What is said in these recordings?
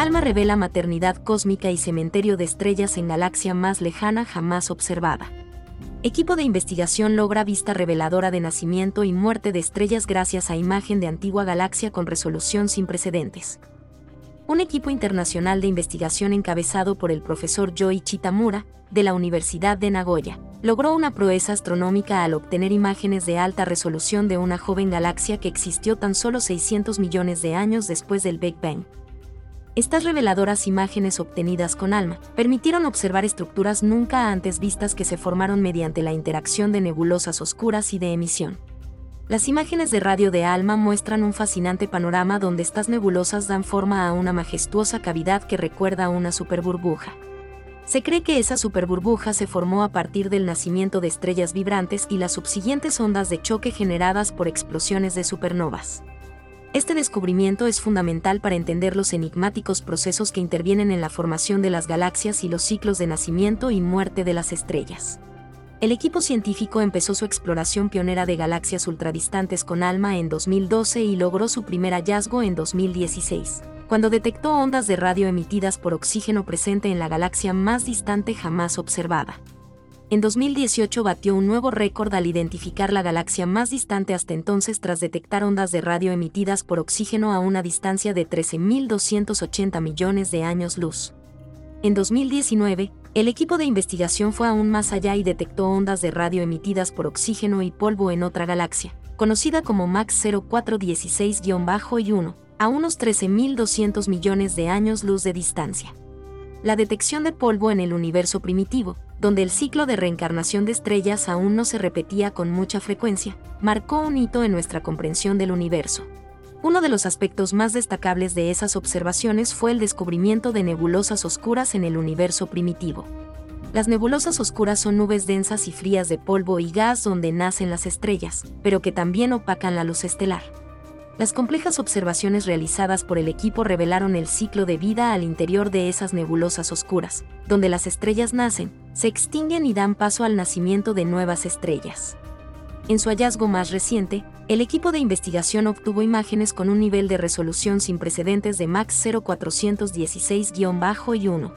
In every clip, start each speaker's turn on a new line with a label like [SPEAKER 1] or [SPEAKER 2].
[SPEAKER 1] ALMA revela maternidad cósmica y cementerio de estrellas en galaxia más lejana jamás observada. Equipo de investigación logra vista reveladora de nacimiento y muerte de estrellas gracias a imagen de antigua galaxia con resolución sin precedentes. Un equipo internacional de investigación encabezado por el profesor Yoichi Tamura, de la Universidad de Nagoya, logró una proeza astronómica al obtener imágenes de alta resolución de una joven galaxia que existió tan solo 600 millones de años después del Big Bang. Estas reveladoras imágenes obtenidas con ALMA permitieron observar estructuras nunca antes vistas que se formaron mediante la interacción de nebulosas oscuras y de emisión. Las imágenes de radio de ALMA muestran un fascinante panorama donde estas nebulosas dan forma a una majestuosa cavidad que recuerda a una superburbuja. Se cree que esa superburbuja se formó a partir del nacimiento de estrellas vibrantes y las subsiguientes ondas de choque generadas por explosiones de supernovas. Este descubrimiento es fundamental para entender los enigmáticos procesos que intervienen en la formación de las galaxias y los ciclos de nacimiento y muerte de las estrellas. El equipo científico empezó su exploración pionera de galaxias ultradistantes con ALMA en 2012 y logró su primer hallazgo en 2016, cuando detectó ondas de radio emitidas por oxígeno presente en la galaxia más distante jamás observada en 2018 batió un nuevo récord al identificar la galaxia más distante hasta entonces tras detectar ondas de radio emitidas por oxígeno a una distancia de 13.280 millones de años luz. En 2019, el equipo de investigación fue aún más allá y detectó ondas de radio emitidas por oxígeno y polvo en otra galaxia, conocida como MAX 0416-1, a unos 13.200 millones de años luz de distancia. La detección de polvo en el universo primitivo, donde el ciclo de reencarnación de estrellas aún no se repetía con mucha frecuencia, marcó un hito en nuestra comprensión del universo. Uno de los aspectos más destacables de esas observaciones fue el descubrimiento de nebulosas oscuras en el universo primitivo. Las nebulosas oscuras son nubes densas y frías de polvo y gas donde nacen las estrellas, pero que también opacan la luz estelar. Las complejas observaciones realizadas por el equipo revelaron el ciclo de vida al interior de esas nebulosas oscuras, donde las estrellas nacen, se extinguen y dan paso al nacimiento de nuevas estrellas. En su hallazgo más reciente, el equipo de investigación obtuvo imágenes con un nivel de resolución sin precedentes de MAX 0416-1.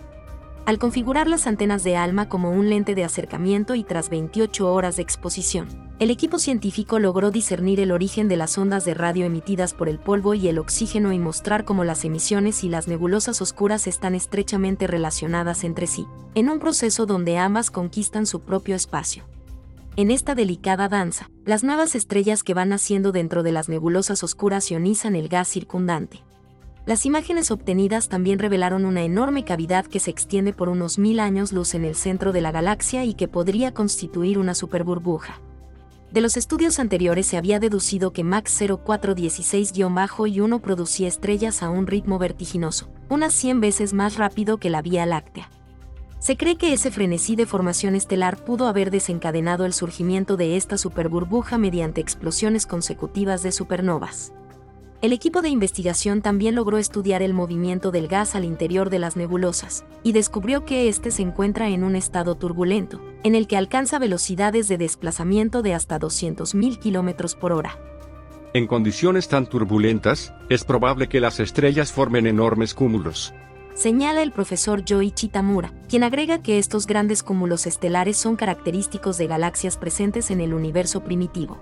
[SPEAKER 1] Al configurar las antenas de ALMA como un lente de acercamiento y tras 28 horas de exposición, el equipo científico logró discernir el origen de las ondas de radio emitidas por el polvo y el oxígeno y mostrar cómo las emisiones y las nebulosas oscuras están estrechamente relacionadas entre sí, en un proceso donde ambas conquistan su propio espacio. En esta delicada danza, las nuevas estrellas que van naciendo dentro de las nebulosas oscuras ionizan el gas circundante. Las imágenes obtenidas también revelaron una enorme cavidad que se extiende por unos mil años luz en el centro de la galaxia y que podría constituir una superburbuja. De los estudios anteriores se había deducido que MAX 0416-1 producía estrellas a un ritmo vertiginoso, unas 100 veces más rápido que la Vía Láctea. Se cree que ese frenesí de formación estelar pudo haber desencadenado el surgimiento de esta superburbuja mediante explosiones consecutivas de supernovas el equipo de investigación también logró estudiar el movimiento del gas al interior de las nebulosas, y descubrió que éste se encuentra en un estado turbulento, en el que alcanza velocidades de desplazamiento de hasta 200.000 km por hora.
[SPEAKER 2] En condiciones tan turbulentas, es probable que las estrellas formen enormes cúmulos.
[SPEAKER 1] Señala el profesor Yoichi Tamura, quien agrega que estos grandes cúmulos estelares son característicos de galaxias presentes en el universo primitivo.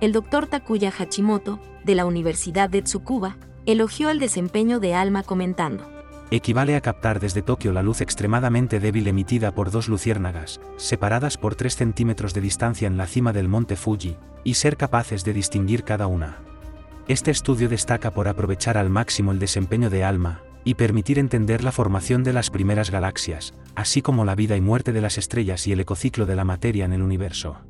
[SPEAKER 1] El doctor Takuya Hachimoto, de la Universidad de Tsukuba, elogió el desempeño de ALMA comentando.
[SPEAKER 3] Equivale a captar desde Tokio la luz extremadamente débil emitida por dos luciérnagas, separadas por 3 centímetros de distancia en la cima del monte Fuji, y ser capaces de distinguir cada una. Este estudio destaca por aprovechar al máximo el desempeño de ALMA, y permitir entender la formación de las primeras galaxias, así como la vida y muerte de las estrellas y el ecociclo de la materia en el universo.